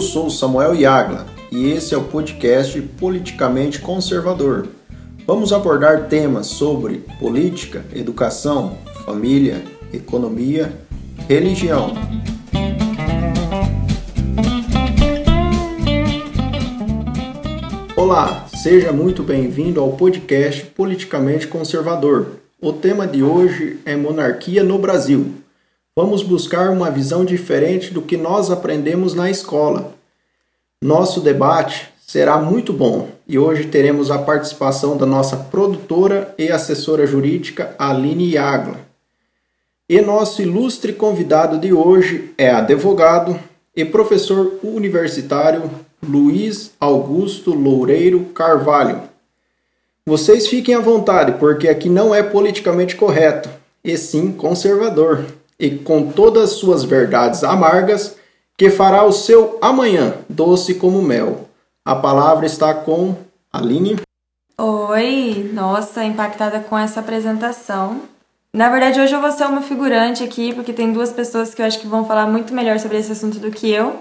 eu sou Samuel Yagla e esse é o podcast Politicamente Conservador. Vamos abordar temas sobre política, educação, família, economia, religião. Olá, seja muito bem-vindo ao podcast Politicamente Conservador. O tema de hoje é monarquia no Brasil. Vamos buscar uma visão diferente do que nós aprendemos na escola. Nosso debate será muito bom e hoje teremos a participação da nossa produtora e assessora jurídica Aline Yagla. E nosso ilustre convidado de hoje é advogado e professor universitário Luiz Augusto Loureiro Carvalho. Vocês fiquem à vontade, porque aqui não é politicamente correto, e sim conservador, e com todas as suas verdades amargas, que fará o seu amanhã doce como mel. A palavra está com Aline. Oi, nossa, impactada com essa apresentação. Na verdade, hoje eu vou ser uma figurante aqui, porque tem duas pessoas que eu acho que vão falar muito melhor sobre esse assunto do que eu.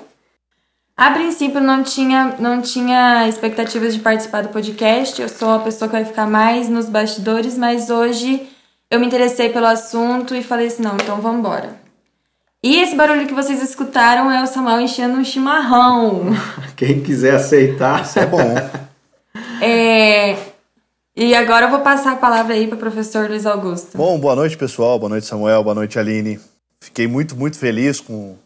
A princípio não tinha, não tinha expectativas de participar do podcast. Eu sou a pessoa que vai ficar mais nos bastidores, mas hoje eu me interessei pelo assunto e falei assim, não, então vamos embora. E esse barulho que vocês escutaram é o Samuel enchendo um chimarrão. Quem quiser aceitar, isso é bom. é... E agora eu vou passar a palavra aí para o professor Luiz Augusto. Bom, boa noite, pessoal. Boa noite, Samuel. Boa noite, Aline. Fiquei muito, muito feliz com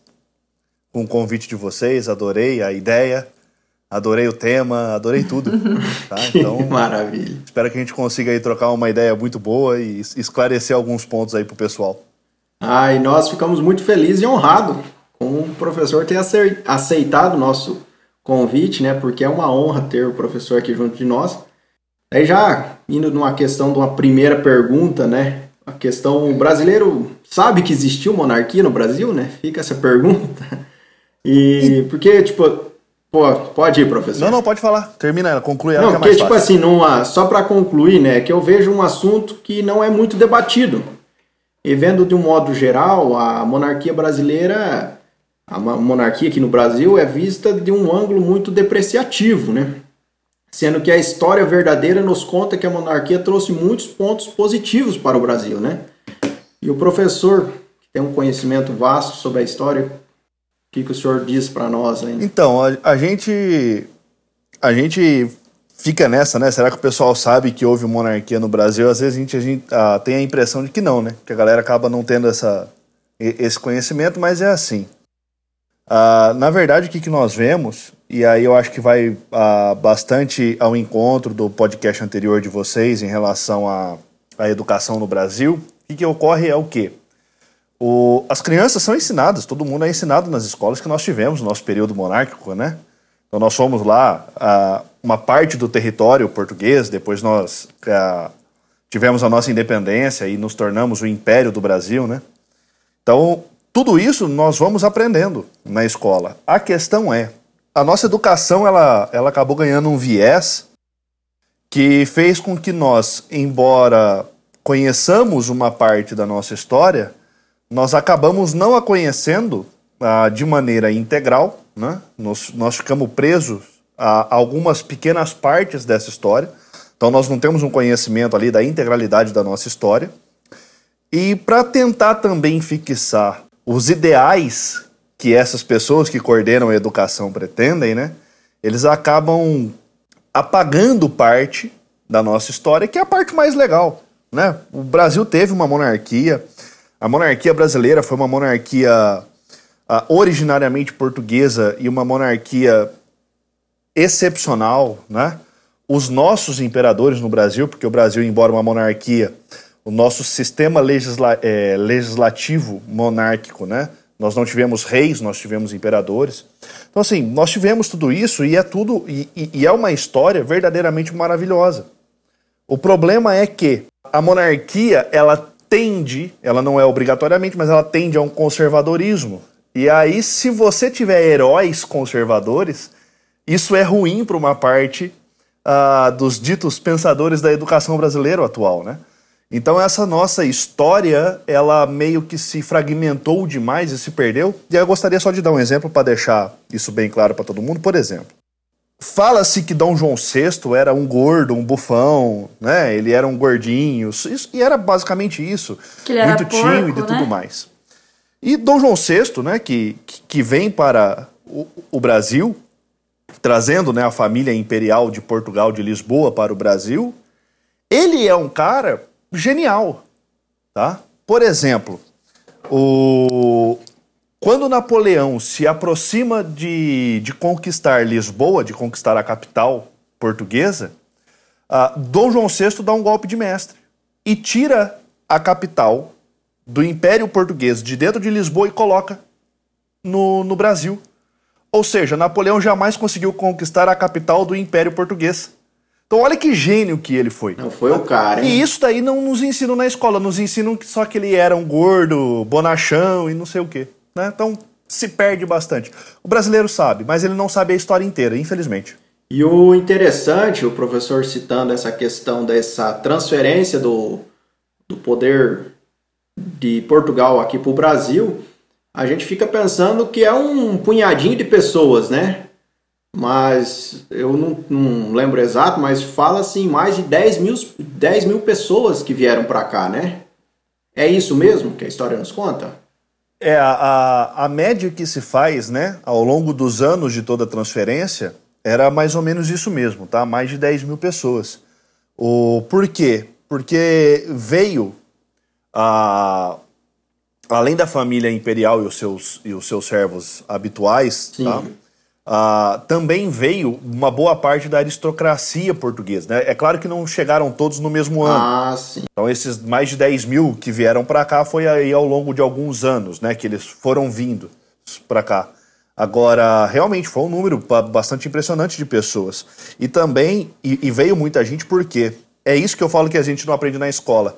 com o convite de vocês, adorei a ideia, adorei o tema, adorei tudo. Tá? Então, maravilha. Espero que a gente consiga aí trocar uma ideia muito boa e esclarecer alguns pontos aí pro pessoal. Ah, e nós ficamos muito felizes e honrados com o professor ter aceitado o nosso convite, né? Porque é uma honra ter o professor aqui junto de nós. Aí já indo numa questão de uma primeira pergunta, né? A questão o brasileiro sabe que existiu monarquia no Brasil, né? Fica essa pergunta. E porque, tipo, pô, pode ir, professor. Não, não, pode falar. Termina, conclui ela Não, é porque, tipo assim, numa, só para concluir, né, que eu vejo um assunto que não é muito debatido. E vendo de um modo geral, a monarquia brasileira, a monarquia aqui no Brasil é vista de um ângulo muito depreciativo, né? Sendo que a história verdadeira nos conta que a monarquia trouxe muitos pontos positivos para o Brasil, né? E o professor, que tem um conhecimento vasto sobre a história, que, que o senhor diz para nós ainda? Então, a, a, gente a gente fica nessa, né? Será que o pessoal sabe que houve monarquia no Brasil? Às vezes a gente, a gente ah, tem a impressão de que não, né? Que a galera acaba não tendo essa, esse conhecimento, mas é assim. Ah, na verdade, o que, que nós vemos, e aí eu acho que vai ah, bastante ao encontro do podcast anterior de vocês em relação à, à educação no Brasil, o que, que ocorre é o quê? O, as crianças são ensinadas, todo mundo é ensinado nas escolas que nós tivemos no nosso período monárquico, né? Então nós fomos lá a, uma parte do território português, depois nós a, tivemos a nossa independência e nos tornamos o Império do Brasil, né? Então tudo isso nós vamos aprendendo na escola. A questão é, a nossa educação ela, ela acabou ganhando um viés que fez com que nós, embora conheçamos uma parte da nossa história, nós acabamos não a conhecendo ah, de maneira integral, né? nós, nós ficamos presos a algumas pequenas partes dessa história, então nós não temos um conhecimento ali da integralidade da nossa história. E para tentar também fixar os ideais que essas pessoas que coordenam a educação pretendem, né? Eles acabam apagando parte da nossa história, que é a parte mais legal, né? O Brasil teve uma monarquia, a monarquia brasileira foi uma monarquia uh, originariamente portuguesa e uma monarquia excepcional, né? Os nossos imperadores no Brasil, porque o Brasil, embora uma monarquia, o nosso sistema legisla é, legislativo monárquico, né? Nós não tivemos reis, nós tivemos imperadores. Então, assim, nós tivemos tudo isso e é tudo e, e é uma história verdadeiramente maravilhosa. O problema é que a monarquia ela tende, ela não é obrigatoriamente, mas ela tende a um conservadorismo. E aí, se você tiver heróis conservadores, isso é ruim para uma parte uh, dos ditos pensadores da educação brasileira atual, né? Então essa nossa história, ela meio que se fragmentou demais e se perdeu. E eu gostaria só de dar um exemplo para deixar isso bem claro para todo mundo. Por exemplo, fala-se que Dom João VI era um gordo, um bufão, né? Ele era um gordinho, isso, e era basicamente isso. Que ele era muito porco, tímido e né? tudo mais. E Dom João VI, né, que, que vem para o, o Brasil, trazendo né, a família imperial de Portugal, de Lisboa, para o Brasil, ele é um cara genial, tá? Por exemplo, o... quando Napoleão se aproxima de, de conquistar Lisboa, de conquistar a capital portuguesa, ah, Dom João VI dá um golpe de mestre e tira a capital do Império Português de dentro de Lisboa e coloca no, no Brasil. Ou seja, Napoleão jamais conseguiu conquistar a capital do Império Português. Então olha que gênio que ele foi. Não foi o cara, hein? E isso daí não nos ensinam na escola, nos ensinam que só que ele era um gordo, bonachão e não sei o quê. Né? Então se perde bastante. O brasileiro sabe, mas ele não sabe a história inteira, infelizmente. E o interessante, o professor citando essa questão dessa transferência do, do poder de Portugal aqui para o Brasil, a gente fica pensando que é um punhadinho de pessoas, né? Mas eu não, não lembro exato, mas fala-se em mais de 10 mil, 10 mil pessoas que vieram para cá, né? É isso mesmo que a história nos conta? É, a, a, a média que se faz, né, ao longo dos anos de toda a transferência, era mais ou menos isso mesmo, tá? Mais de 10 mil pessoas. O, por quê? Porque veio, a, além da família imperial e os seus, e os seus servos habituais, tá? Ah, também veio uma boa parte da aristocracia portuguesa. Né? É claro que não chegaram todos no mesmo ano. Ah, sim. Então, esses mais de 10 mil que vieram para cá foi aí ao longo de alguns anos, né? Que eles foram vindo para cá. Agora, realmente foi um número ba- bastante impressionante de pessoas. E também, e, e veio muita gente porque é isso que eu falo que a gente não aprende na escola.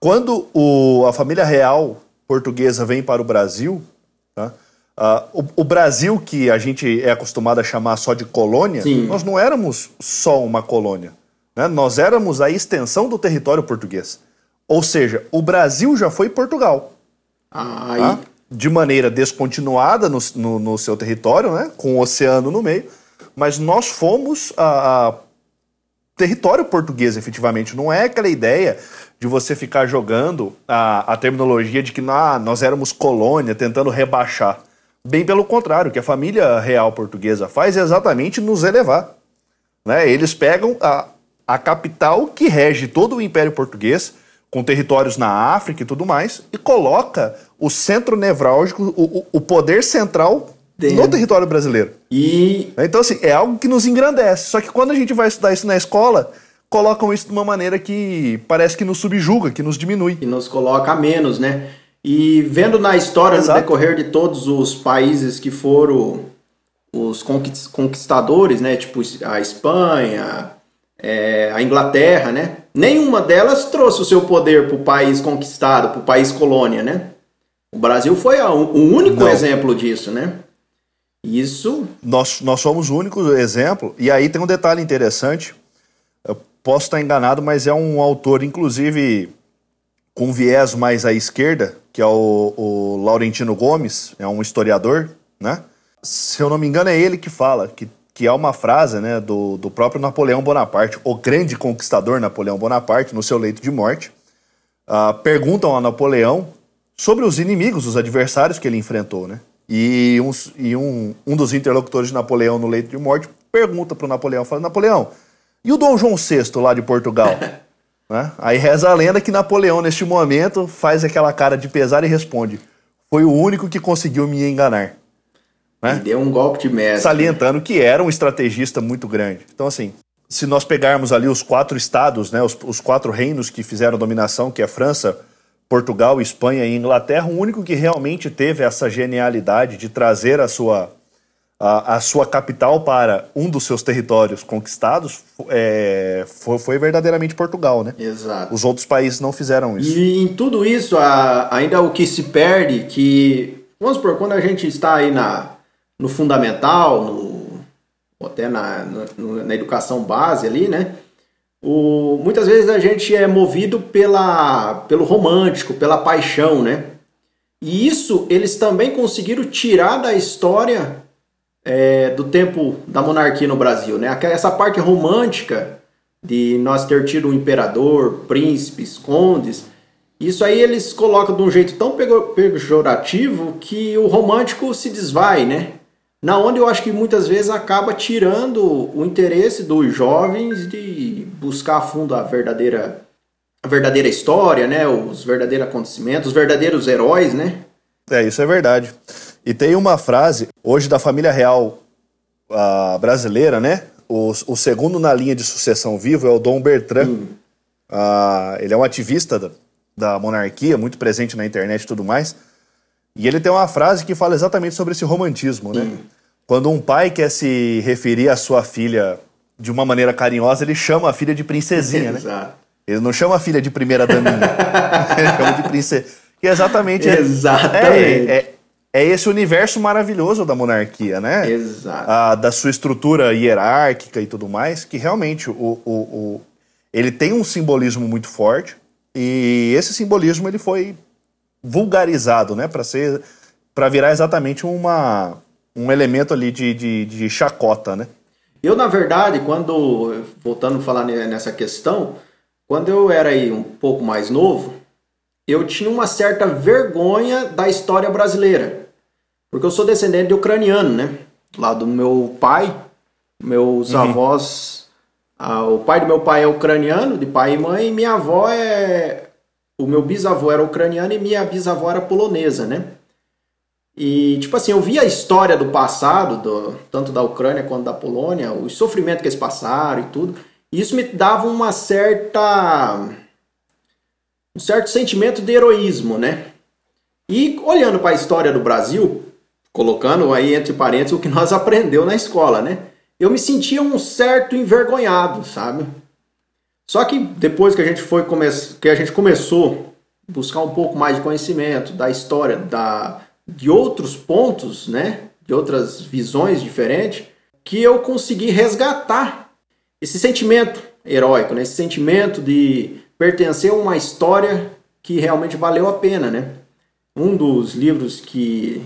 Quando o- a família real portuguesa vem para o Brasil, tá? Ah, o, o Brasil, que a gente é acostumado a chamar só de colônia, Sim. nós não éramos só uma colônia. né? Nós éramos a extensão do território português. Ou seja, o Brasil já foi Portugal. Aí, tá? De maneira descontinuada no, no- no seu território, né? com o oceano no meio. Mas nós fomos a, a território português, efetivamente. Não é aquela ideia de você ficar jogando a, a terminologia de que ah, nós éramos colônia, tentando rebaixar. Bem pelo contrário, o que a família real portuguesa faz é exatamente nos elevar. Né? Eles pegam a, a capital que rege todo o Império Português, com territórios na África e tudo mais, e coloca o centro nevrálgico, o, o- poder central Dentro. no território brasileiro. e Então, assim, é algo que nos engrandece. Só que quando a gente vai estudar isso na escola, colocam isso de uma maneira que parece que nos subjuga, que nos diminui. que nos coloca a menos, né? E vendo na história Exato. no decorrer de todos os países que foram os conquist- conquistadores, né? Tipo a Espanha, é, a Inglaterra, né? Nenhuma delas trouxe o seu poder para o país conquistado, para o país colônia, né? O Brasil foi a- o único Não. exemplo disso, né? Isso Nós, nós somos o único exemplo. E aí tem um detalhe interessante. Posso estar enganado, mas é um autor, inclusive, com viés mais à esquerda, que é o, o Laurentino Gomes, é um historiador, né? Se eu não me engano, é ele que fala, que, que é uma frase né, do, do próprio Napoleão Bonaparte, o grande conquistador Napoleão Bonaparte, no seu leito de morte. Ah, perguntam a Napoleão sobre os inimigos, os adversários que ele enfrentou, né? E, uns- e um, um dos interlocutores de Napoleão no leito de morte pergunta para o Napoleão, fala, Napoleão, e o Dom João VI lá de Portugal? Né? Aí reza a lenda que Napoleão, neste momento, faz aquela cara de pesar e responde, foi o único que conseguiu me enganar. Né? deu um golpe de mestre. Salientando que era um estrategista muito grande. Então, assim, se nós pegarmos ali os quatro estados, né, os, os quatro reinos que fizeram dominação, que é França, Portugal, Espanha e Inglaterra, o único que realmente teve essa genialidade de trazer a sua, a, a sua capital para um dos seus territórios conquistados é, foi, foi verdadeiramente Portugal, né? Exato. Os outros países não fizeram isso. E em tudo isso, a- ainda o que se perde, que, vamos supor, quando a gente está aí na, no fundamental, no, até na, no- na educação base ali, né? O, muitas vezes a gente é movido pela, pelo romântico, pela paixão, né? E isso eles também conseguiram tirar da história é, do tempo da monarquia no Brasil, né? Essa parte romântica de nós ter tido um imperador, príncipes, condes, isso aí eles colocam de um jeito tão pejorativo que o romântico se desvai, né? Na onde eu acho que muitas vezes acaba tirando o interesse dos jovens de buscar a fundo a verdadeira a verdadeira história, né? Os verdadeiros acontecimentos, os verdadeiros heróis, né? É, isso é verdade. E tem uma frase, hoje da família real uh, brasileira, né? O, o, segundo na linha de sucessão vivo é o Dom Bertrand. Uh, ele é um ativista da, da monarquia, muito presente na internet e tudo mais. E ele tem uma frase que fala exatamente sobre esse romantismo, né? Hum. Quando um pai quer se referir à sua filha de uma maneira carinhosa, ele chama a filha de princesinha, né? Ele não chama a filha de primeira daminha. ele chama de princesa. Que é exatamente. Exatamente. É, é, é, esse universo maravilhoso da monarquia, né? Exato. A, da sua estrutura hierárquica e tudo mais, que realmente o, o, o, ele tem um simbolismo muito forte. E esse simbolismo ele foi vulgarizado, né, para ser para virar exatamente uma, um elemento ali de, de, de, chacota, né? Eu, na verdade, quando, voltando a falar nessa questão, quando eu era aí um pouco mais novo, eu tinha uma certa vergonha da história brasileira. Porque eu sou descendente de ucraniano, né? Lá do meu pai, meus uhum. avós. Ah, o pai do meu pai é ucraniano, de pai e mãe, e minha avó é o meu bisavô era ucraniano e minha bisavó era polonesa, né? E, tipo assim, eu vi a história do passado, do, tanto da Ucrânia quanto da Polônia, o sofrimento que eles passaram e tudo. E isso me dava uma certa. um certo sentimento de heroísmo, né? E olhando para a história do Brasil, colocando aí entre parênteses o que nós aprendeu na escola, né? Eu me sentia um certo envergonhado, sabe? Só que depois que a gente foi come que a gente começou a buscar um pouco mais de conhecimento da história, da, de outros pontos, né, de outras visões diferentes, que eu consegui resgatar esse sentimento heróico, né, esse sentimento de pertencer a uma história que realmente valeu a pena, né? Um dos livros que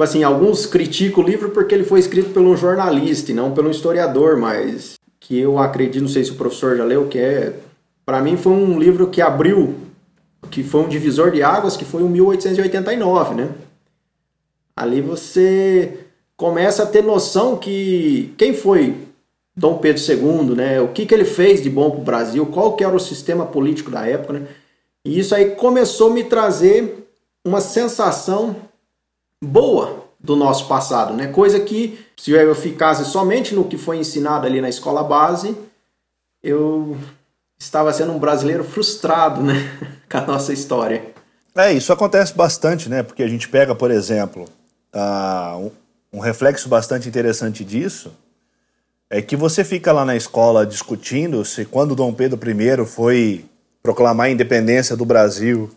tipo assim, alguns criticam o livro porque ele foi escrito por um jornalista e não pelo historiador, mas que eu acredito, não sei se o professor já leu, que é, para mim foi um livro que abriu, que foi um divisor de águas, que foi o 1889, né? Ali você começa a ter noção que quem foi Dom Pedro II, né? O que, que ele fez de bom para o Brasil, qual que era o sistema político da época, né? E isso aí começou a me trazer uma sensação boa do nosso passado, né? Coisa que se eu ficasse somente no que foi ensinado ali na escola base, eu estava sendo um brasileiro frustrado, né, com a nossa história. É, isso acontece bastante, né? Porque a gente pega, por exemplo, uh, um, reflexo bastante interessante disso é que você fica lá na escola discutindo se quando Dom Pedro I foi proclamar a independência do Brasil,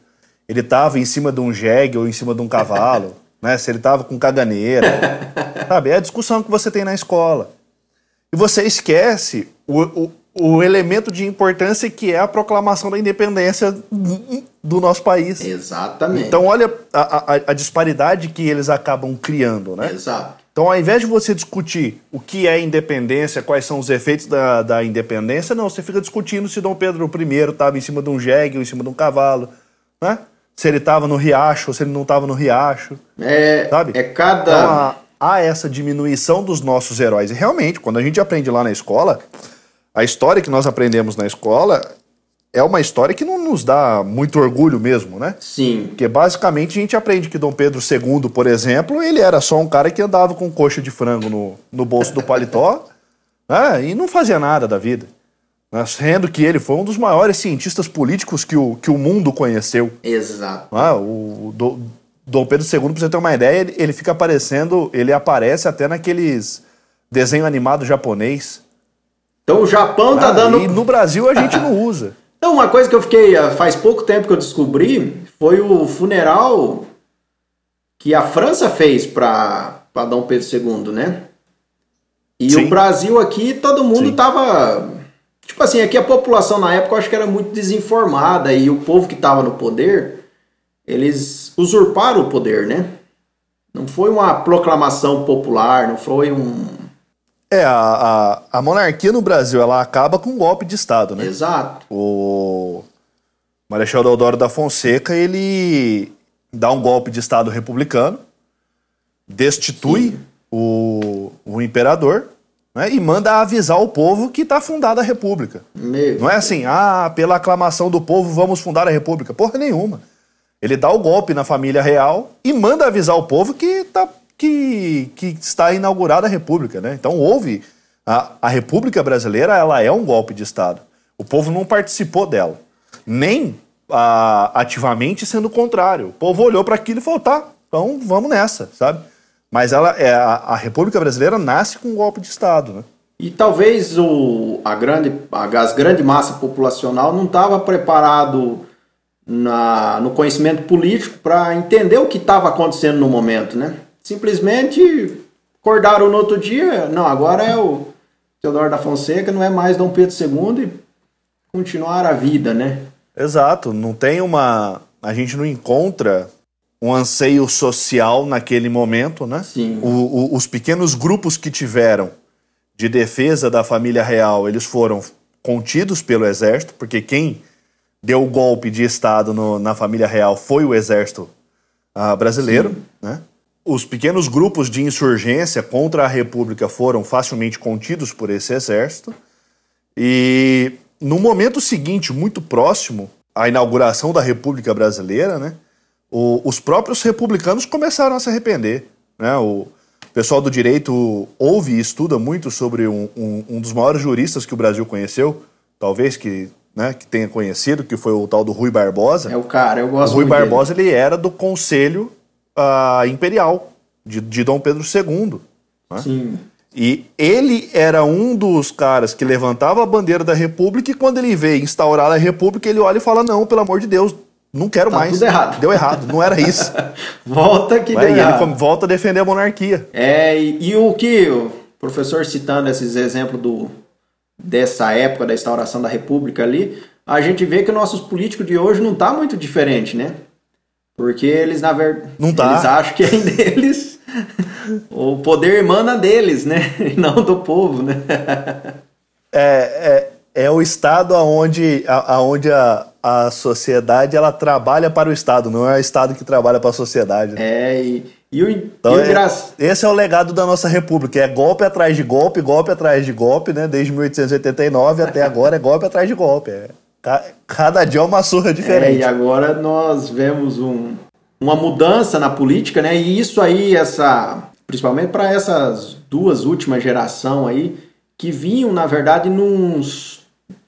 ele estava em cima de um jegue ou em cima de um cavalo. Né? Se ele estava com caganeira, sabe? É a discussão que você tem na escola. E você esquece o, o, o elemento de importância que é a proclamação da independência do nosso país. Exatamente. Então, olha a, a, a disparidade que eles acabam criando, né? Exato. Então, ao invés de você discutir o que é independência, quais são os efeitos da, da independência, não, você fica discutindo se Dom Pedro I estava em cima de um jegue ou em cima de um cavalo, né? Se ele estava no riacho ou se ele não estava no riacho. É, sabe? É cada. Então, há, há, essa diminuição dos nossos heróis. E realmente, quando a gente aprende lá na escola, a história que nós aprendemos na escola é uma história que não nos dá muito orgulho mesmo, né? Sim. Porque basicamente a gente aprende que Dom Pedro II, por exemplo, ele era só um cara que andava com coxa de frango no, no bolso do paletó né? e não fazia nada da vida né, sendo que ele foi um dos maiores cientistas políticos que o, que o mundo conheceu. Exato. Ah, o, o Dom Pedro II, para você ter uma ideia, ele, ele, fica aparecendo, ele aparece até naqueles desenho animado japonês. Então o Japão tá ah, dando. E no Brasil a gente não usa. Então, uma coisa que eu fiquei. Ah, faz pouco tempo que eu descobri foi o funeral que a França fez para Dom Pedro II, né? E Sim. o Brasil aqui, todo mundo Sim. tava Tipo assim, aqui a população na época eu acho que era muito desinformada e o povo que estava no poder, eles usurparam o poder, né? Não foi uma proclamação popular, não foi um. É, a, a, a monarquia no Brasil, ela acaba com um golpe de Estado, né? Exato. O Marechal Deodoro da Fonseca, ele dá um golpe de Estado republicano, destitui o, o imperador né, e manda avisar o povo que está fundada a República. Meu. Não é assim, ah, pela aclamação do povo vamos fundar a República. Porra nenhuma. Ele dá o golpe na família real e manda avisar o povo que, tá, que, que está inaugurada a República. Né? Então houve. A, a República Brasileira ela é um golpe de Estado. O povo não participou dela. Nem ah, ativamente sendo o contrário. O povo olhou para aquilo e falou: tá, então vamos nessa, sabe? Mas ela, é, a, República Brasileira nasce com um golpe de Estado, né? E talvez o, a grande, a, as grande massa populacional não estava preparado na, no conhecimento político para entender o que estava acontecendo no momento, né? Simplesmente acordaram no outro dia, não, agora é o Teodoro da Fonseca, não é mais Dom Pedro II e continuar a vida, né? Exato, não tem uma. A gente não encontra um anseio social naquele momento, né? Sim. O, o, os pequenos grupos que tiveram de defesa da família real, eles foram contidos pelo exército, porque quem deu o golpe de Estado no, na família real foi o exército uh, brasileiro, né? Os pequenos grupos de insurgência contra a República foram facilmente contidos por esse exército. E no momento seguinte, muito próximo à inauguração da República Brasileira, né? O, os próprios republicanos começaram a se arrepender. Né? O pessoal do direito ouve e estuda muito sobre um, um, um dos maiores juristas que o Brasil conheceu, talvez que, né, que tenha conhecido, que foi o tal do Rui Barbosa. É o cara, eu gosto O Rui Barbosa ele era do Conselho uh, Imperial de, de Dom Pedro II. Né? Sim. E ele era um dos caras que levantava a bandeira da República e quando ele vê instaurar a República, ele olha e fala: Não, pelo amor de Deus, não quero Tá mais. tudo errado. Deu errado, não era isso. Volta que Vai, deu ele errado. com- volta a defender a monarquia. É, e, e o que o professor citando esses exemplos do, dessa época da instauração da República ali, a gente vê que nossos políticos de hoje não tá muito diferente, né? Porque eles, na verdade, Não tá. eles acham que é deles, o poder emana deles, né? E não do povo, né? É, é, é o Estado aonde, a, aonde a, a sociedade ela trabalha para o Estado, não é o Estado que trabalha para a sociedade. né? É, e, e o, Então, e o é- esse é o legado da nossa república. É golpe atrás de golpe, golpe atrás de golpe, né? Desde 1889 até agora é golpe atrás de golpe. É, ca- cada dia é uma surra É, diferente. e agora nós vemos um, uma mudança na política, né? E isso aí, essa, principalmente para essas duas últimas gerações aí, que vinham, na verdade, num,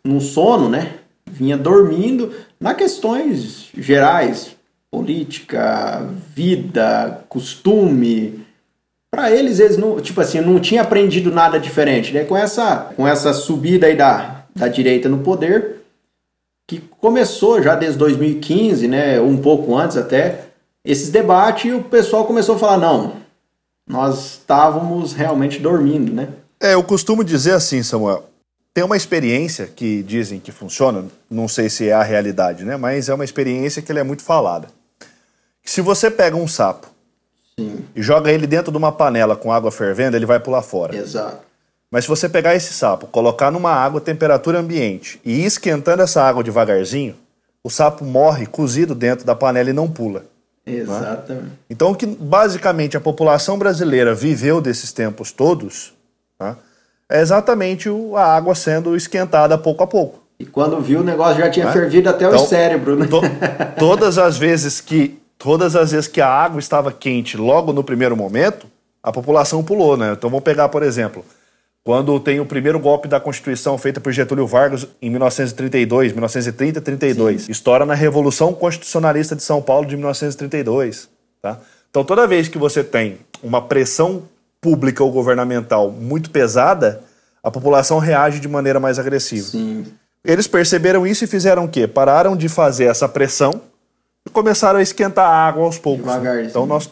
num sono, né? Vinha dormindo na questões gerais, política, vida, costume. Para eles, eles não, tipo assim, não tinha aprendido nada diferente, né? Com essa, com essa subida aí da, da direita no poder, que começou já desde 2015, né, um pouco antes até, esses debates e o pessoal começou a falar, não, nós estávamos realmente dormindo, né? É, eu costumo dizer assim, Samuel. Tem uma experiência que dizem que funciona, não sei se é a realidade, né? Mas é uma experiência que é muito falada. Se você pega um sapo Sim, e joga ele dentro de uma panela com água fervendo, ele vai pular fora. exato. Mas se você pegar esse sapo, colocar numa água temperatura ambiente e ir esquentando essa água devagarzinho, o sapo morre cozido dentro da panela e não pula. Exatamente. Então, o que basicamente a população brasileira viveu desses tempos todos tá, é exatamente o- a água sendo esquentada pouco a pouco. E quando viu, o negócio já tinha Né? fervido até o Então, cérebro, né? To- todas as vezes que todas as vezes que a água estava quente logo no primeiro momento, a população pulou, né? Então vamos pegar, por exemplo, quando tem o primeiro golpe da Constituição feita por Getúlio Vargas em 1932, 1930 32, estoura na Revolução Constitucionalista de São Paulo de 1932, tá? Então toda vez que você tem uma pressão pública ou governamental muito pesada, a população reage de maneira mais agressiva. Sim. Eles perceberam isso e fizeram o quê? Pararam de fazer essa pressão e começaram a esquentar a água aos poucos. Devagarzinho. Então nós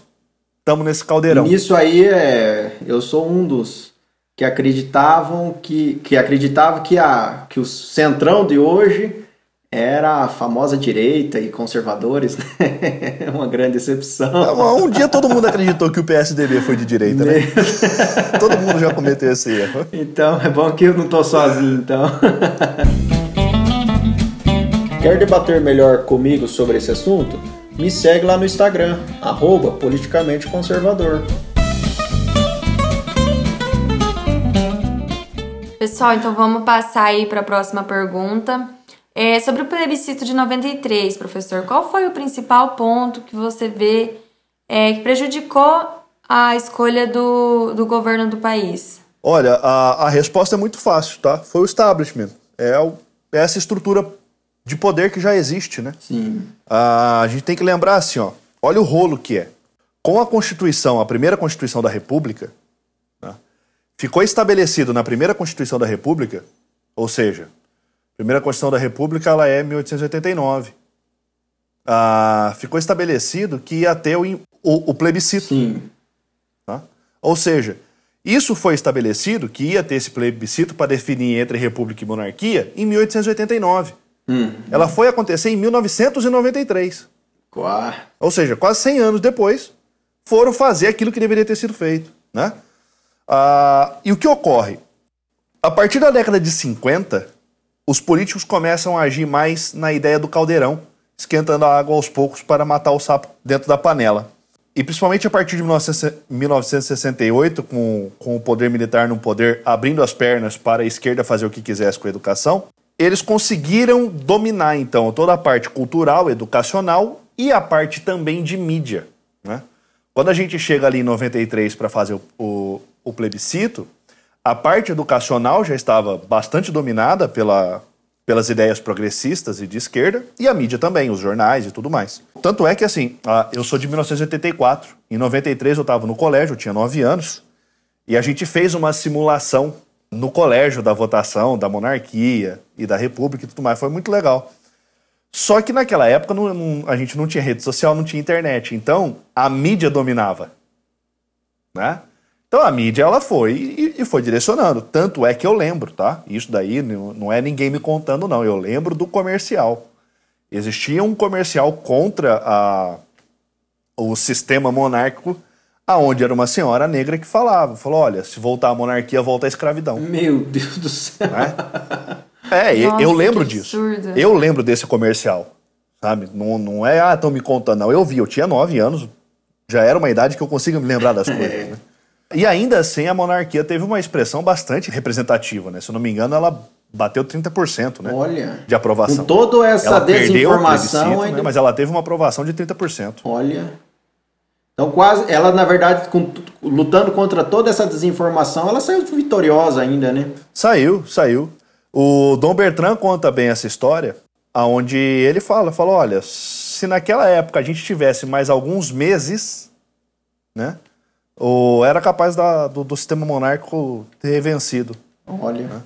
estamos nesse caldeirão. E nisso aí, é, eu sou um dos que acreditavam que, que acreditava que, a, que o centrão de hoje era a famosa direita e conservadores, né? Uma grande decepção. Um dia todo mundo acreditou que o PSDB foi de direita, né? todo mundo já cometeu esse erro. Então, é bom que eu não estou sozinho, então. Quer debater melhor comigo sobre esse assunto? Me segue lá no Instagram, arroba politicamente conservador. Pessoal, então vamos passar aí para a próxima pergunta. É, sobre o plebiscito de 93, professor, qual foi o principal ponto que você vê é, que prejudicou a escolha do, do governo do país? Olha, a, a resposta é muito fácil, tá? Foi o establishment. É, o, é essa estrutura de poder que já existe, né? Sim. A, a gente tem que lembrar assim, ó. Olha o rolo que é. Com a Constituição, a primeira Constituição da República, né, ficou estabelecido na primeira Constituição da República, ou seja, primeira Constituição da República ela é 1889. Ah, ficou estabelecido que ia ter o, o, o plebiscito. Sim. Tá? Ou seja, isso foi estabelecido que ia ter esse plebiscito para definir entre república e monarquia em 1889. Hum. Ela foi acontecer em 1993. Quá. Ou seja, quase 100 anos depois, foram fazer aquilo que deveria ter sido feito. Né? Ah, e o que ocorre? A partir da década de 50, os políticos começam a agir mais na ideia do caldeirão, esquentando a água aos poucos para matar o sapo dentro da panela. E principalmente a partir de 1968, com, com o poder militar no poder abrindo as pernas para a esquerda fazer o que quisesse com a educação, eles conseguiram dominar então toda a parte cultural, educacional e a parte também de mídia. Né? Quando a gente chega ali em 93 para fazer o, o, o plebiscito, a parte educacional já estava bastante dominada pela, pelas ideias progressistas e de esquerda, e a mídia também, os jornais e tudo mais. Tanto é que, assim, eu sou de 1984, em 93 eu estava no colégio, eu tinha 9 anos, e a gente fez uma simulação no colégio da votação da monarquia e da república e tudo mais, foi muito legal. Só que naquela época não, não, a gente não tinha rede social, não tinha internet, então a mídia dominava, né? Então a mídia ela foi e, e, foi direcionando. Tanto é que eu lembro, tá? Isso daí não é ninguém me contando, não. Eu lembro do comercial. Existia um comercial contra a, o sistema monárquico, aonde era uma senhora negra que falava, falou, olha, se voltar a monarquia, volta a escravidão. Meu Deus do céu. Né? É, Nossa, eu lembro disso. Absurdo. Eu lembro desse comercial, sabe? Não, não é, ah, estão me contando, não. Eu vi, eu tinha nove anos, já era uma idade que eu consigo me lembrar das coisas, né? E ainda assim, a monarquia teve uma expressão bastante representativa, né? Se eu não me engano, ela bateu 30%, né? Olha. De aprovação. Com toda essa ela desinformação. Né? Mas ela teve uma aprovação de 30%. Olha. Então, quase. Ela, na verdade, com, lutando contra toda essa desinformação, ela saiu vitoriosa ainda, né? Saiu, saiu. O Dom Bertrand conta bem essa história, aonde ele fala, falou, olha, se naquela época a gente tivesse mais alguns meses, né? Ou era capaz da, do, do, sistema monárquico ter vencido. Olha. Né?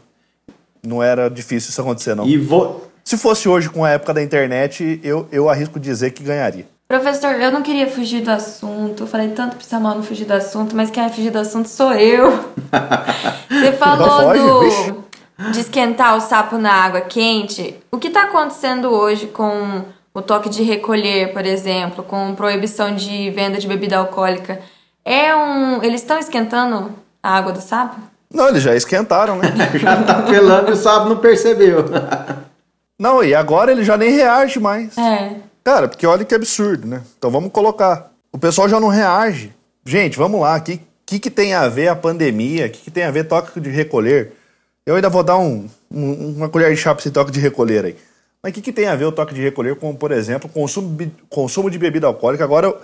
Não era difícil isso acontecer, não. E vou... Se fosse hoje com a época da internet, eu, eu arrisco dizer que ganharia. Professor, eu não queria fugir do assunto. Eu falei tanto pro Samuel não fugir do assunto, mas quem vai fugir do assunto sou eu. Você falou foge, do, de esquentar o sapo na água quente. O que está acontecendo hoje com o toque de recolher, por exemplo, com proibição de venda de bebida alcoólica? É um. Eles estão esquentando a água do sapo? Não, eles já esquentaram, né? já tá pelando e o sapo não percebeu. não, e agora ele já nem reage mais. É. Cara, porque olha que absurdo, né? Então vamos colocar. O pessoal já não reage. Gente, vamos lá. O que, que, que tem a ver a pandemia? O que, que tem a ver toque de recolher? Eu ainda vou dar um, um, uma colher de chá pra esse toque de recolher aí. Mas o que, que tem a ver o toque de recolher com, por exemplo, consumo, consumo de bebida alcoólica? Agora,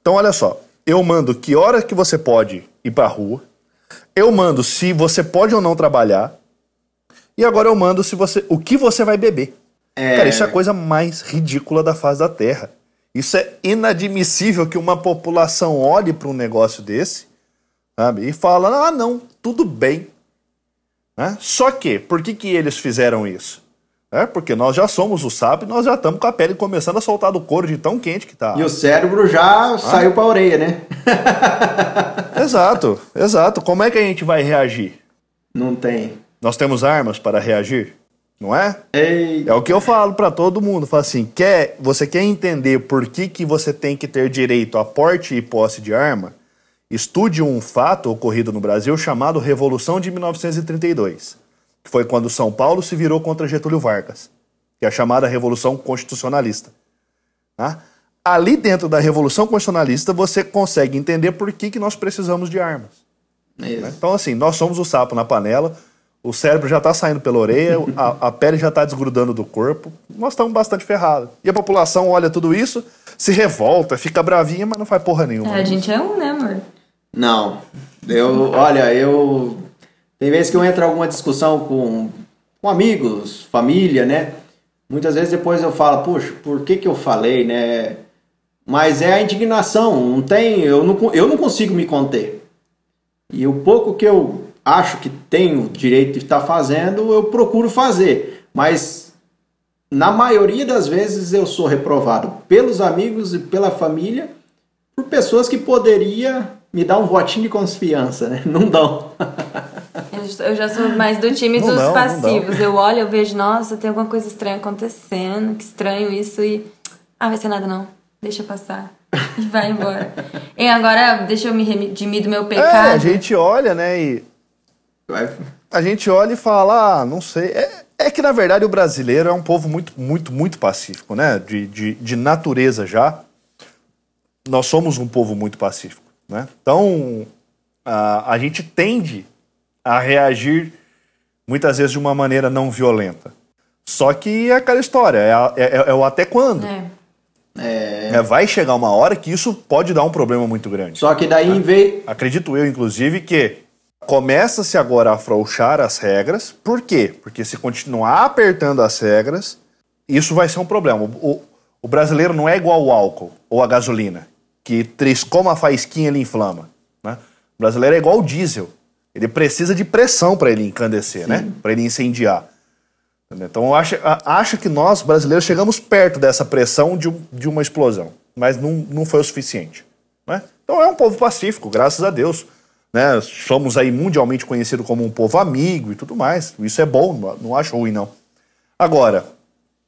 então olha só eu mando que hora que você pode ir pra rua, eu mando se você pode ou não trabalhar, e agora eu mando se você o que você vai beber. É... Cara, isso é a coisa mais ridícula da face da Terra. Isso é inadmissível que uma população olhe para um negócio desse sabe, e fala: ah, não, tudo bem. Né? Só que, por que, que eles fizeram isso? É, porque nós já somos o sapo e nós já estamos com a pele começando a soltar do couro de tão quente que tá. E o cérebro já ah. saiu para a orelha, né? exato, exato. Como é que a gente vai reagir? Não tem. Nós temos armas para reagir, não é? Ei, É o que eu falo para todo mundo. Falo assim, quer, você quer entender por que, que você tem que ter direito a porte e posse de arma? Estude um fato ocorrido no Brasil chamado Revolução de 1932, que foi quando São Paulo se virou contra Getúlio Vargas, que é a chamada Revolução Constitucionalista. tá? Ali dentro da Revolução Constitucionalista você consegue entender por que, que nós precisamos de armas. Isso. Então, assim, nós somos o sapo na panela, o cérebro já está saindo pela orelha, a, a pele já está desgrudando do corpo, nós estamos bastante ferrados. E a população olha tudo isso, se revolta, fica bravinha, mas não faz porra nenhuma. É, a gente é um, né, amor? Não. Eu, olha, eu. Tem vezes que eu entro em alguma discussão com, com amigos, família, né? Muitas vezes depois eu falo, puxa, por que que eu falei, né? Mas é a indignação, não tem. Eu não, eu não consigo me conter. E o pouco que eu acho que tenho direito de estar fazendo, eu procuro fazer. Mas na maioria das vezes eu sou reprovado pelos amigos e pela família por pessoas que poderia me dar um votinho de confiança, né? Não dão. Eu, já sou mais do time Não dos não passivos. Eu olho, eu vejo, nossa, tem alguma coisa estranha acontecendo, que estranho isso e. Ah, vai ser nada não. Deixa passar. E vai embora. e agora, deixa eu me redimir do meu É, pecado. a gente olha, né, e a gente olha e fala, ah, não sei. É, é que, na verdade, o brasileiro é um povo muito, muito, muito pacífico, né? De, de, de natureza já. Nós somos um povo muito pacífico, né? Então, a, a gente tende a reagir muitas vezes de uma maneira não violenta. Só que é aquela história, é, a- é- é o até quando. É. É, vai chegar uma hora que isso pode dar um problema muito grande. Só que daí, em vez. Acredito eu, inclusive, que começa-se agora a afrouxar as regras. Por quê? Porque se continuar apertando as regras, isso vai ser um problema. O, o brasileiro não é igual ao álcool ou a gasolina, que triscou uma faísquinha ele inflama. Né? O brasileiro é igual ao diesel. Ele precisa de pressão para ele encandecer, né? para ele incendiar. Então eu acho, acho que nós, brasileiros, chegamos perto dessa pressão de, de uma explosão, mas não, não foi o suficiente. né? Então é um povo pacífico, graças a Deus. Né? Somos aí mundialmente conhecidos como um povo amigo e tudo mais. Isso é bom, não, não acho ruim, não. Agora,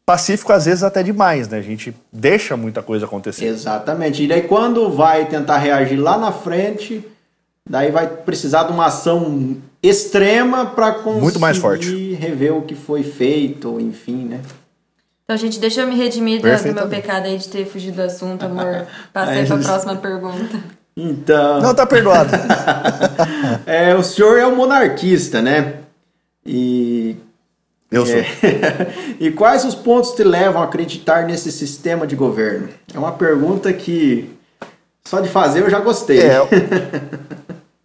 pacífico às vezes até demais, né? A gente deixa muita coisa acontecer. Exatamente. E daí, quando vai tentar reagir lá na frente, daí vai precisar de uma ação extrema para conseguir Muito mais forte. rever o que foi feito, enfim, né? Então, gente, deixa eu me redimir do, meu pecado aí de ter fugido do assunto, amor. Passei pra justo. próxima pergunta. Então. Não, tá perdoado. É, o senhor é um monarquista, né? E. Eu sou. É. e quais os pontos te levam a acreditar nesse sistema de governo? É uma pergunta que só de fazer eu já gostei. É,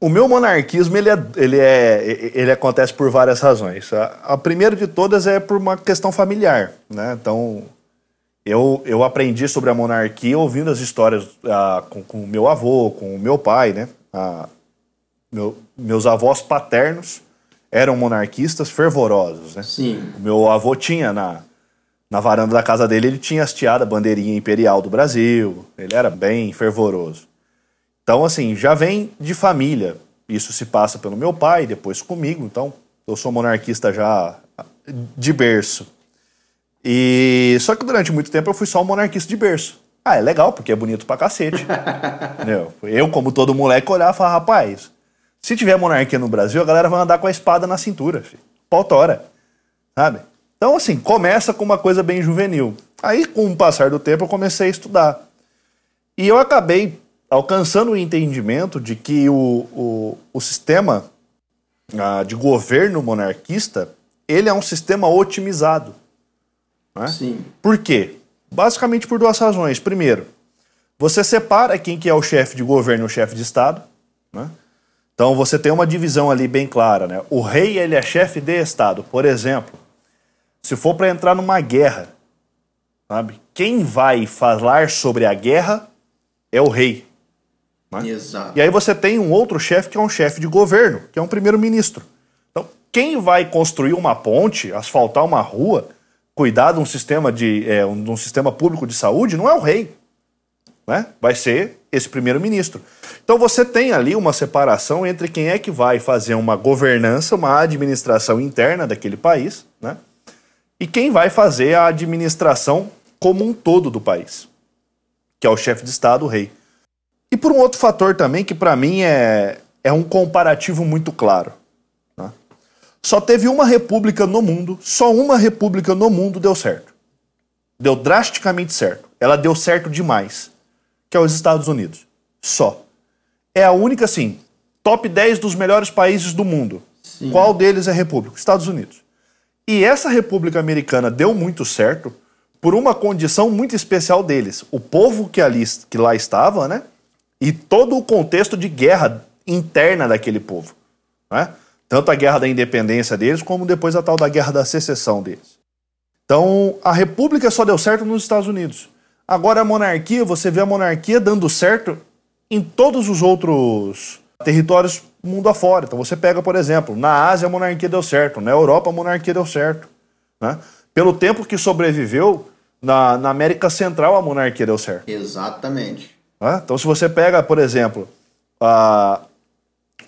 o meu monarquismo ele, é, ele, é, ele acontece por várias razões. A, a primeira de todas é por uma questão familiar. Né? Então, eu, eu aprendi sobre a monarquia ouvindo as histórias ah, com, com o meu avô, com o meu pai. Né? Ah, meu- meus avós paternos eram monarquistas fervorosos. Né? Sim. O meu avô tinha na, na varanda da casa dele, ele tinha hasteado a bandeirinha imperial do Brasil. Ele era bem fervoroso. Então, assim, já vem de família. Isso se passa pelo meu pai, depois comigo. Então, eu sou monarquista já de berço. E só que durante muito tempo eu fui só um monarquista de berço. Ah, é legal, porque é bonito pra cacete. Eu, como todo moleque, olhava e falava, rapaz, se tiver monarquia no Brasil, a galera vai andar com a espada na cintura, filho. Pau tora. Sabe? Então, assim, começa com uma coisa bem juvenil. Aí, com o passar do tempo, eu comecei a estudar. E eu acabei alcançando o entendimento de que o, o, o sistema ah, de governo monarquista, ele é um sistema otimizado. né? Sim. Por quê? Basicamente por duas razões. Primeiro, você separa quem que é o chefe de governo e o chefe de Estado. né? Então você tem uma divisão ali bem clara. Né? O rei ele é chefe de Estado. Por exemplo, se for para entrar numa guerra, sabe? quem vai falar sobre a guerra é o rei. Né? Exato. E aí você tem um outro chefe que é um chefe de governo, que é um primeiro-ministro. Então, quem vai construir uma ponte, asfaltar uma rua, cuidar de um sistema de é, um, de um sistema público de saúde, não é o rei. né? Vai ser esse primeiro-ministro. Então você tem ali uma separação entre quem é que vai fazer uma governança, uma administração interna daquele país, né? E quem vai fazer a administração como um todo do país, que é o chefe de Estado, o rei. E por um outro fator também que para mim é, é um comparativo muito claro. Né? Só teve uma república no mundo, só uma república no mundo deu certo. Deu drasticamente certo. Ela deu certo demais, que é os Estados Unidos. Só. É a única, assim, top 10 dos melhores países do mundo. Sim. Qual deles é república? Estados Unidos. E essa república americana deu muito certo por uma condição muito especial deles. O povo que, ali, que lá estava, né? E todo o contexto de guerra interna daquele povo. Né? Tanto a guerra da independência deles, como depois a tal da guerra da secessão deles. Então, a república só deu certo nos Estados Unidos. Agora, a monarquia, você vê a monarquia dando certo em todos os outros territórios mundo afora. Então, você pega, por exemplo, na Ásia a monarquia deu certo, na Europa a monarquia deu certo. Né? Pelo tempo que sobreviveu, na, na América Central a monarquia deu certo. Exatamente. Então, se você pega, por exemplo, a,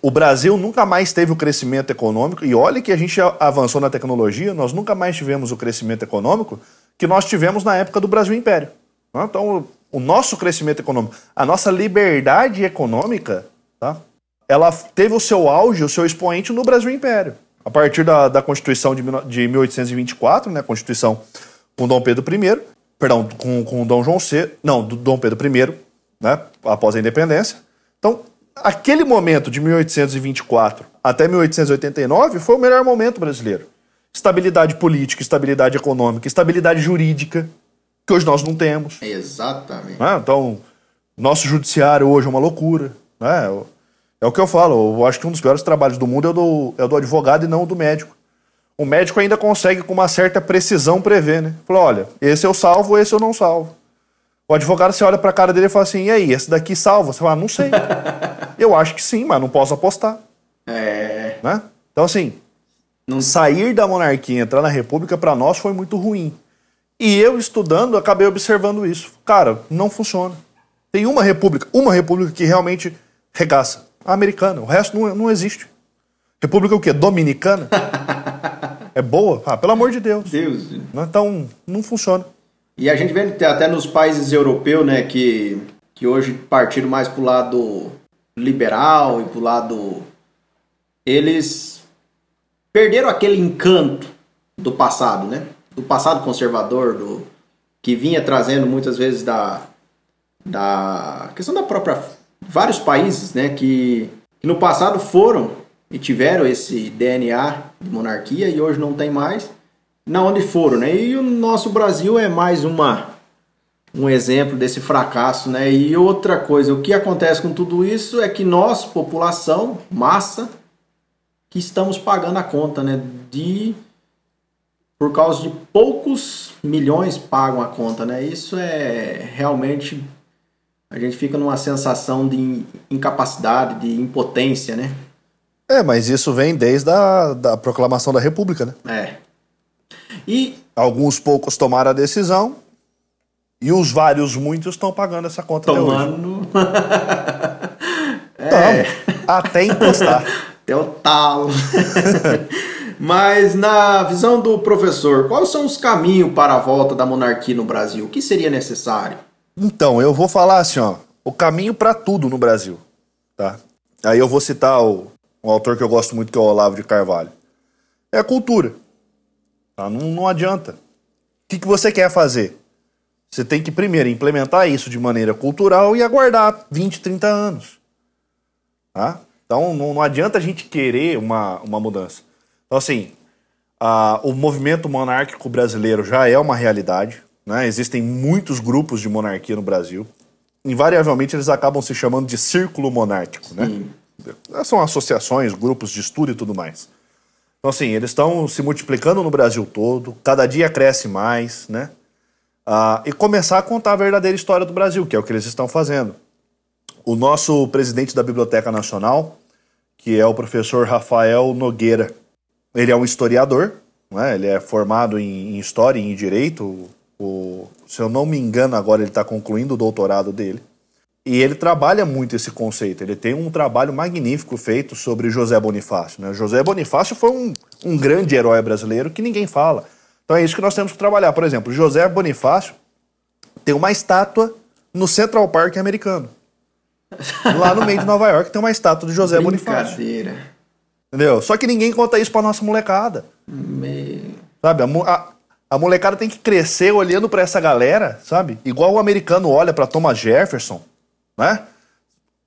o Brasil nunca mais teve o crescimento econômico, e olha que a gente avançou na tecnologia, nós nunca mais tivemos o crescimento econômico que nós tivemos na época do Brasil Império. Então, o nosso crescimento econômico, a nossa liberdade econômica, tá? ela teve o seu auge, o seu expoente no Brasil Império. A partir da, da Constituição de, de 1824, né, a Constituição com Dom Pedro I, perdão, com, com Dom João C, não, do Dom Pedro I, né, após a independência. Então, aquele momento de 1824 até 1889 foi o melhor momento brasileiro. Estabilidade política, estabilidade econômica, estabilidade jurídica, que hoje nós não temos. Exatamente. Né? Então, nosso judiciário hoje é uma loucura. Né? É o que eu falo, eu acho que um dos piores trabalhos do mundo é o do, é o do advogado e não o do médico o médico ainda consegue com uma certa precisão prever, né? Falou, olha, esse eu salvo, esse eu não salvo. O advogado, você olha pra cara dele e fala assim, e aí, esse daqui salva? Você fala, não sei. eu acho que sim, mas não posso apostar. É... Né? Então, assim, não... sair da monarquia e entrar na república, para nós, foi muito ruim. E eu, estudando, acabei observando isso. Cara, não funciona. Tem uma república, uma república que realmente regaça. A americana. O resto não, não existe. República o quê? Dominicana? é boa? Ah, pelo amor de Deus. Deus. Então, não funciona. E a gente vê até nos países europeus, né, que, que hoje partiram mais pro lado liberal e pro lado... Eles perderam aquele encanto do passado, né? Do passado conservador, do que vinha trazendo muitas vezes da, da questão da própria... Vários países, né, que, que no passado foram e tiveram esse DNA de monarquia e hoje não tem mais, na onde foram, né? E o nosso Brasil é mais uma um exemplo desse fracasso, né? E outra coisa, o que acontece com tudo isso é que nós, população, massa, que estamos pagando a conta, né? De por causa de poucos milhões pagam a conta, né? Isso é realmente a gente fica numa sensação de incapacidade, de impotência, né? É, mas isso vem desde a da proclamação da República, né? É. E. Alguns poucos tomaram a decisão e os vários muitos estão pagando essa conta Tomando. é. até encostar. Até o talo. Mas na visão do professor, quais são os caminhos para a volta da monarquia no Brasil? O que seria necessário? Então, eu vou falar assim, ó, o caminho para tudo no Brasil, tá? Aí eu vou citar o um autor que eu gosto muito que é o Olavo de Carvalho. É a cultura. Tá? Não, não adianta. O que, que você quer fazer? Você tem que primeiro implementar isso de maneira cultural e aguardar 20, 30 anos. Tá? Então não, não adianta a gente querer uma, uma mudança. Então, assim, a, o movimento monárquico brasileiro já é uma realidade. Né? Existem muitos grupos de monarquia no Brasil. Invariavelmente eles acabam se chamando de círculo monárquico. Né? São associações, grupos de estudo e tudo mais. Então, assim, eles estão se multiplicando no Brasil todo, cada dia cresce mais, né? Ah, e começar a contar a verdadeira história do Brasil, que é o que eles estão fazendo. O nosso presidente da Biblioteca Nacional, que é o professor Rafael Nogueira, ele é um historiador, né? ele é formado em, em História e em Direito, O, se eu não me engano, agora ele está concluindo o doutorado dele. E ele trabalha muito esse conceito. Ele tem um trabalho magnífico feito sobre José Bonifácio. Né? José Bonifácio foi um, um grande herói brasileiro que ninguém fala. Então é isso que nós temos que trabalhar. Por exemplo, José Bonifácio tem uma estátua no Central Park americano. Lá no meio de Nova York tem uma estátua de José Bonifácio. Entendeu? Só que ninguém conta isso pra nossa molecada. Me... Sabe? A, a, a molecada tem que crescer olhando para essa galera, sabe? Igual o americano olha para Thomas Jefferson, né?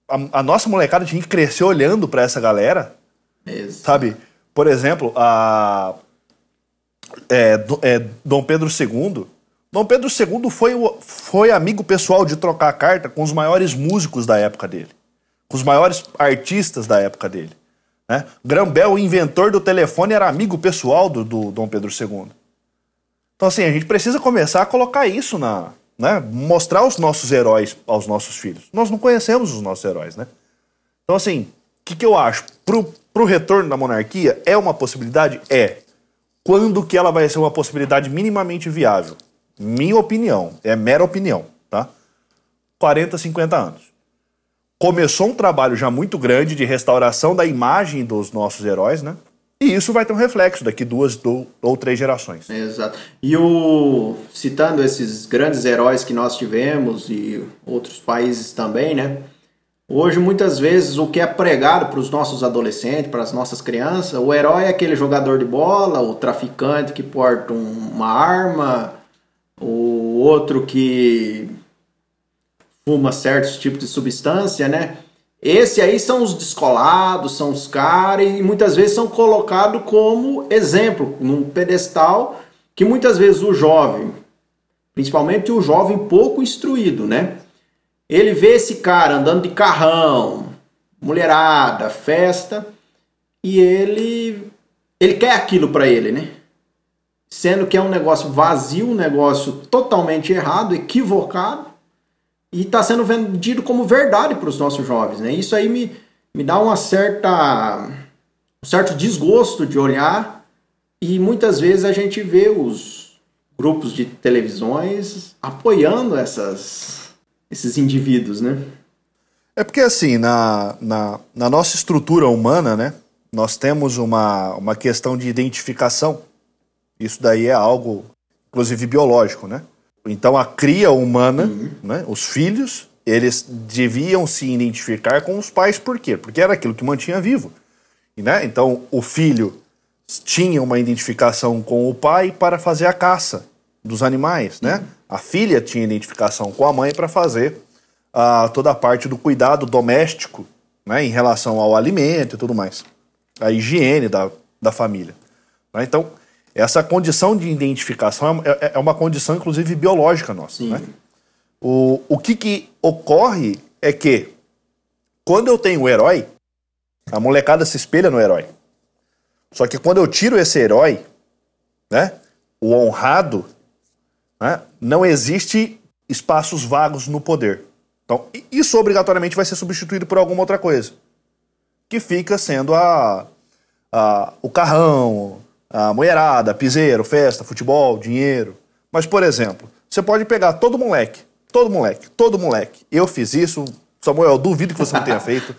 A, a, nossa molecada tinha que crescer olhando para essa galera, Exato. sabe? Por exemplo, a é, é, Dom Pedro II. Dom Pedro II foi, foi amigo pessoal de trocar carta com os maiores músicos da época dele, com os maiores artistas da época dele. Né? Grambel, o inventor do telefone, era amigo pessoal do, do Dom Pedro II. Então, assim, a gente precisa começar a colocar isso na. Né? Mostrar os nossos heróis aos nossos filhos. Nós não conhecemos os nossos heróis, né? Então, assim, o que, que eu acho? Pro, pro retorno da monarquia, é uma possibilidade? É. Quando que ela vai ser uma possibilidade minimamente viável? Minha opinião, é mera opinião, tá? 40, 50 anos. Começou um trabalho já muito grande de restauração da imagem dos nossos heróis, né? E isso vai ter um reflexo daqui duas ou três gerações. Exato. E o citando esses grandes heróis que nós tivemos e outros países também, né? Hoje muitas vezes o que é pregado para os nossos adolescentes, para as nossas crianças, o herói é aquele jogador de bola, o traficante que porta uma arma, o outro que fuma certos tipos de substância, né? Esse aí são os descolados, são os caras, e muitas vezes são colocados como exemplo, num pedestal, que muitas vezes o jovem, principalmente o jovem pouco instruído, né? Ele vê esse cara andando de carrão, mulherada, festa, e ele ele quer aquilo para ele, né? Sendo que é um negócio vazio, um negócio totalmente errado, equivocado, e está sendo vendido como verdade para os nossos jovens. Né? Isso aí me, me dá uma certa, um certo desgosto de olhar e muitas vezes a gente vê os grupos de televisões apoiando essas, esses indivíduos, né? É porque assim, na, na, na nossa estrutura humana, né, nós temos uma, uma questão de identificação. Isso daí é algo, inclusive, biológico, né? Então a cria humana, uhum. né, os filhos, eles deviam se identificar com os pais, por quê? Porque era aquilo que mantinha vivo. Né? Então o filho tinha uma identificação com o pai para fazer a caça dos animais, né? Uhum. A filha tinha identificação com a mãe para fazer uh, toda a parte do cuidado doméstico, né, em relação ao alimento e tudo mais, a higiene da, da família. Né? Então essa condição de identificação é, é, é uma condição, inclusive, biológica nossa. Né? O, o que, que ocorre é que, quando eu tenho o herói, a molecada se espelha no herói. Só que quando eu tiro esse herói, né, o honrado, né, não existe espaços vagos no poder. Então, isso obrigatoriamente vai ser substituído por alguma outra coisa. Que fica sendo a, a o carrão, a mulherada, piseiro, festa, futebol, dinheiro. Mas, por exemplo, você pode pegar todo moleque, todo moleque, todo moleque. Eu fiz isso, Samuel, eu duvido que você não tenha feito.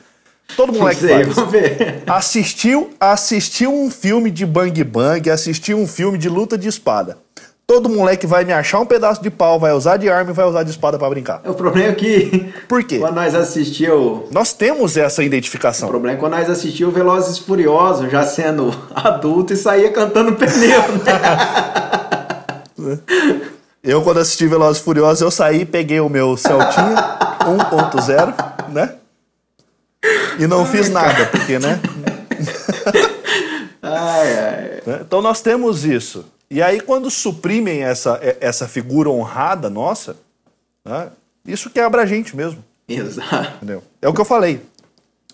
Todo moleque Sei, faz. Assistiu, assistiu um filme de bang bang, assistiu um filme de luta de espada. Todo moleque vai me achar um pedaço de pau, vai usar de arma e vai usar de espada para brincar. O problema é que. Por quê? Quando nós assistiu. Nós temos essa identificação. O problema é quando nós assistiu Velozes e Furiosos, já sendo adulto, e saía cantando pneu, né? Eu, quando assisti Velozes e Furiosos, eu saí, peguei o meu Celtinha 1.0, né? E não ai, fiz nada, porque, né? ai, ai. Né? Então nós temos isso. E aí, quando suprimem essa, essa figura honrada nossa, né, isso quebra a gente mesmo. Exato. Entendeu? É o que eu falei.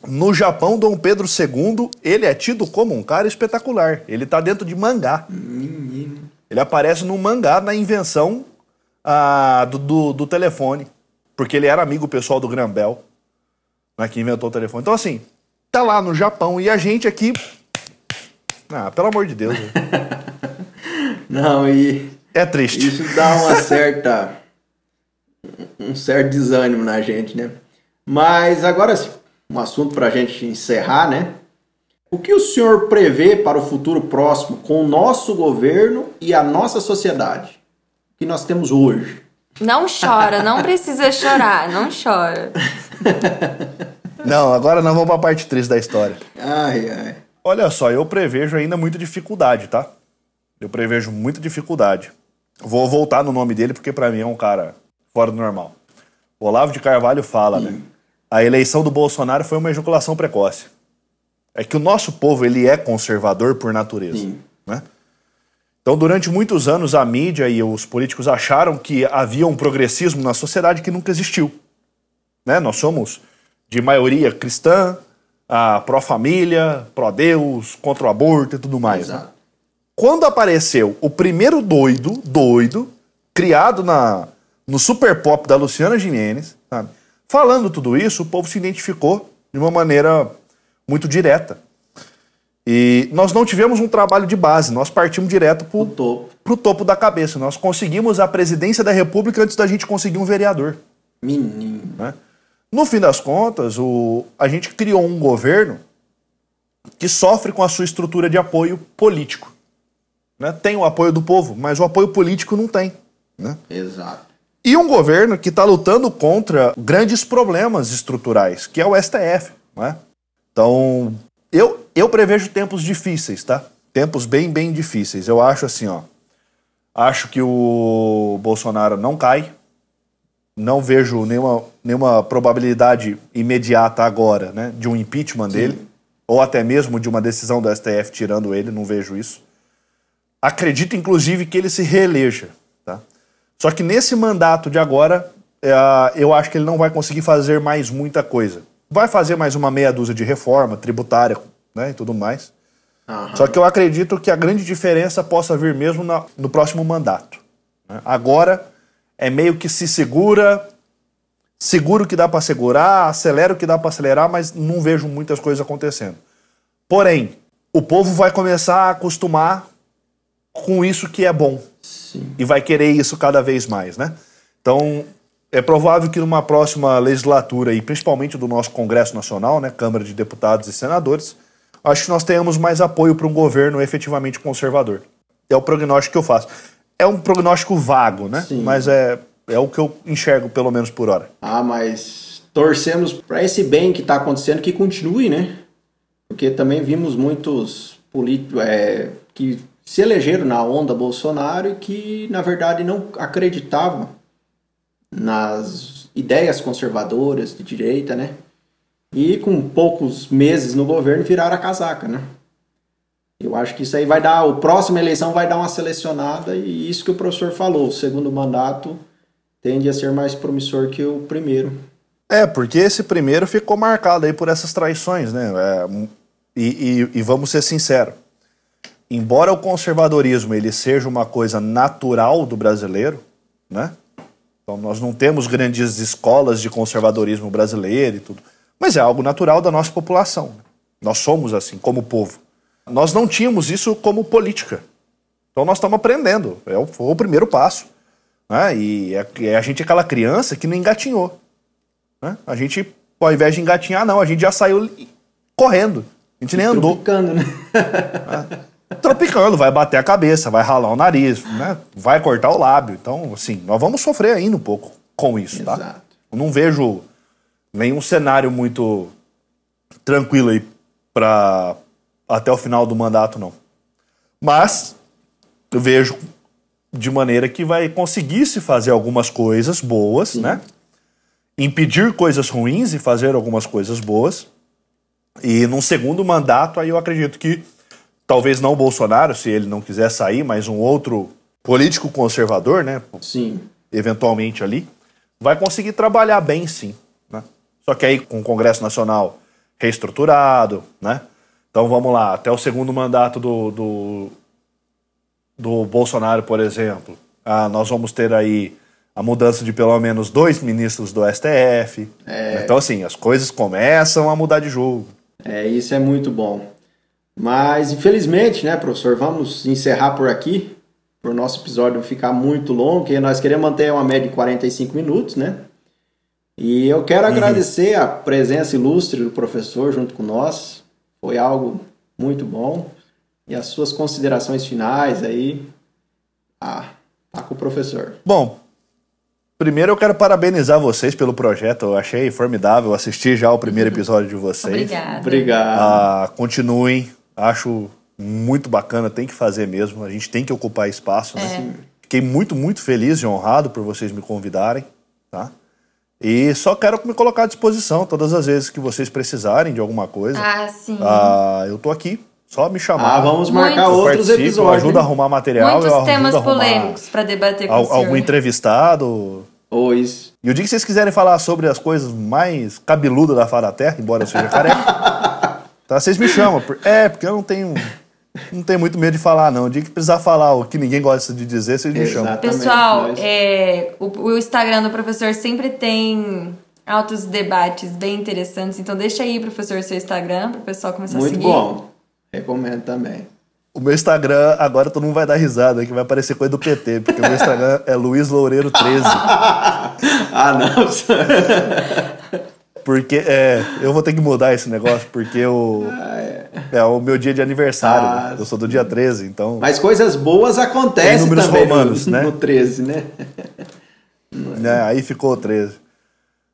No Japão, Dom Pedro II, ele é tido como um cara espetacular. Ele está dentro de mangá. Menino. Ele aparece no mangá na invenção ah, do, do, do, telefone. Porque ele era amigo pessoal do Grambel, né, que inventou o telefone. Então, assim, tá lá no Japão e a gente aqui. Ah, pelo amor de Deus. Não, e É triste. Isso dá uma certa. um certo desânimo na gente, né? Mas agora, um assunto para a gente encerrar, né? O que o senhor prevê para o futuro próximo com o nosso governo e a nossa sociedade? O que nós temos hoje? Não chora, não precisa chorar, não chora. Não, agora nós vamos para a parte triste da história. Ai, ai. Olha só, eu prevejo ainda muita dificuldade, tá? Eu prevejo muita dificuldade. Vou voltar no nome dele porque para mim é um cara fora do normal. O Olavo de Carvalho fala, né? A eleição do Bolsonaro foi uma ejaculação precoce. É que o nosso povo ele é conservador por natureza, Sim. né? Então, durante muitos anos, a mídia e os políticos acharam que havia um progressismo na sociedade que nunca existiu. Né? Nós somos de maioria cristã, a pró-família, pró-Deus, contra o aborto e tudo mais. né? Quando apareceu o primeiro doido, doido, criado na, no super pop da Luciana Gimenez, sabe? falando tudo isso, o povo se identificou de uma maneira muito direta. E nós não tivemos um trabalho de base, nós partimos direto O pro, topo. pro topo da cabeça. Nós conseguimos a presidência da República antes da gente conseguir um vereador. Menino. né? No fim das contas, o, a gente criou um governo que sofre com a sua estrutura de apoio político. Né? Tem o apoio do povo, mas o apoio político não tem. né? Exato. E um governo que está lutando contra grandes problemas estruturais, que é o STF. né? Então, eu, eu prevejo tempos difíceis, tá? Tempos bem, bem difíceis. Eu acho assim, ó. Acho que o Bolsonaro não cai. Não vejo nenhuma, nenhuma probabilidade imediata agora, né? De um impeachment dele. Ou até mesmo de uma decisão do STF tirando ele. Não vejo isso. Acredito, inclusive, que ele se reeleja, tá? Só que nesse mandato de agora, é, eu acho que ele não vai conseguir fazer mais muita coisa. Vai fazer mais uma meia dúzia de reforma tributária né, e tudo mais. Só que eu acredito que a grande diferença possa vir mesmo na- no próximo mandato. né? Agora é meio que se segura, segura o que dá para segurar, acelera o que dá para acelerar, mas não vejo muitas coisas acontecendo. Porém, o povo vai começar a acostumar com isso que é bom Sim. e vai querer isso cada vez mais, né? Então, é provável que numa próxima legislatura, e principalmente do nosso Congresso Nacional, né, Câmara de Deputados e Senadores, acho que nós tenhamos mais apoio para um governo efetivamente conservador. É o prognóstico que eu faço. É um prognóstico vago, né? Sim. Mas é, é o que eu enxergo, pelo menos por hora. Ah, mas torcemos para esse bem que está acontecendo que continue, né? Porque também vimos muitos políticos é, que se elegeram na onda Bolsonaro e que, na verdade, não acreditavam nas ideias conservadoras de direita, né? E com poucos meses no governo viraram a casaca, né? Eu acho que isso aí vai dar, o próxima eleição vai dar uma selecionada e isso que o professor falou, o segundo mandato tende a ser mais promissor que o primeiro. É, porque esse primeiro ficou marcado aí por essas traições, né? É, e, e- e vamos ser sinceros. Embora o conservadorismo ele seja uma coisa natural do brasileiro, né? Então nós não temos grandes escolas de conservadorismo brasileiro e tudo, mas é algo natural da nossa população. Nós somos assim, como povo. Nós não tínhamos isso como política. Então nós estamos aprendendo. É o, foi o primeiro passo. Né? E é, é a gente é aquela criança que não engatinhou né? A gente, ao invés de engatinhar, não, a gente já saiu correndo. A gente nem andou. Né? Tropicando, vai bater a cabeça, vai ralar o nariz, né? vai cortar o lábio. Então, assim, nós vamos sofrer ainda um pouco com isso, tá? Eu não vejo nenhum cenário muito tranquilo aí para até o final do mandato, não. Mas eu vejo de maneira que vai conseguir se fazer algumas coisas boas, né? Impedir coisas ruins e fazer algumas coisas boas. E num segundo mandato, aí eu acredito que talvez não o Bolsonaro, se ele não quiser sair, mas um outro político conservador, né? Sim. eventualmente ali, vai conseguir trabalhar bem sim. Né? Só que aí com o Congresso Nacional reestruturado, né? Então vamos lá, até o segundo mandato do, do, do Bolsonaro, por exemplo, ah, nós vamos ter aí a mudança de pelo menos dois ministros do STF. Então, assim, as coisas começam a mudar de jogo. É, isso é muito bom. Mas, infelizmente, né, professor, vamos encerrar por aqui, por nosso episódio ficar muito longo, porque nós queremos manter uma média de 45 minutos, né? E eu quero agradecer a presença ilustre do professor junto com nós. Foi algo muito bom. E as suas considerações finais aí. Ah, tá com o professor. Bom, primeiro eu quero parabenizar vocês pelo projeto. Eu achei formidável assistir já o primeiro episódio de vocês. Obrigada. Obrigado. Ah, continuem. Acho muito bacana, tem que fazer mesmo. A gente tem que ocupar espaço, né? Fiquei muito, muito feliz e honrado por vocês me convidarem, tá? E só quero me colocar à disposição todas as vezes que vocês precisarem de alguma coisa. Ah, sim. Ah, eu tô aqui. Só me chamar. Ah, vamos marcar Muitos. Outros episódios. ajudo a arrumar material. Muitos eu ajudo temas a arrumar polêmicos para debater com al- o senhor. algum entrevistado. Ou isso. E o dia que vocês quiserem falar sobre as coisas mais cabeludas da face da terra, embora eu seja careca, tá, vocês me chamam. Por- É, porque eu não tenho, não tenho muito medo de falar, não. O dia que precisar falar o que ninguém gosta de dizer, vocês me chamam. Exatamente. Pessoal, é, o, o Instagram do professor sempre tem altos debates bem interessantes. Então deixa aí, professor, seu Instagram para o pessoal começar a Muito seguir. bom. Recomendo também. O meu Instagram, agora todo mundo vai dar risada, que vai aparecer coisa do PT, porque o meu Instagram é Luiz Loureiro 13. ah, não. Porque é, eu vou ter que mudar esse negócio, porque o, é. o meu dia de aniversário. Ah, né? Eu sou do dia 13, então. Mas coisas boas acontecem Tem números também romanos, no, né? no 13, né? né, aí ficou 13.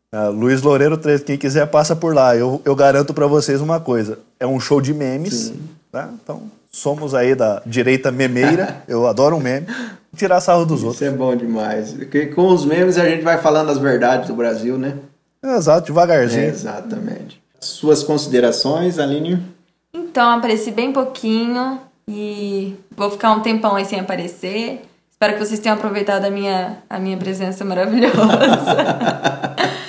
Ah, Luiz Loureiro 13, quem quiser passa por lá. Eu, eu garanto pra vocês uma coisa: é um show de memes. Tá? Então, somos aí da direita memeira. eu adoro um meme. Tirar sarro dos Isso outros. é bom demais. Porque com os memes a gente vai falando as verdades do Brasil, né? Exato, devagarzinho. Exatamente. Suas considerações, Aline? Então, apareci bem pouquinho e vou ficar um tempão aí sem aparecer. Espero que vocês tenham aproveitado a minha, a minha presença maravilhosa.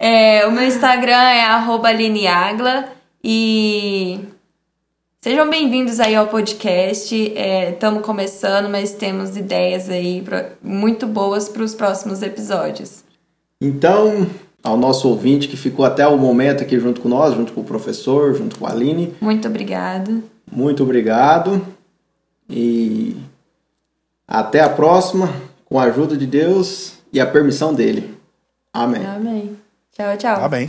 É, o meu Instagram é arroba lineagla e sejam bem-vindos aí ao podcast. Estamos começando, mas temos ideias aí pra- muito boas para os próximos episódios. Então, ao nosso ouvinte que ficou até o momento aqui junto com nós, junto com o professor, junto com a Aline, Muito obrigada. muito obrigado. E até a próxima, com a ajuda de Deus e a permissão dele. Amém. Amém. Tchau, tchau. Tá bem.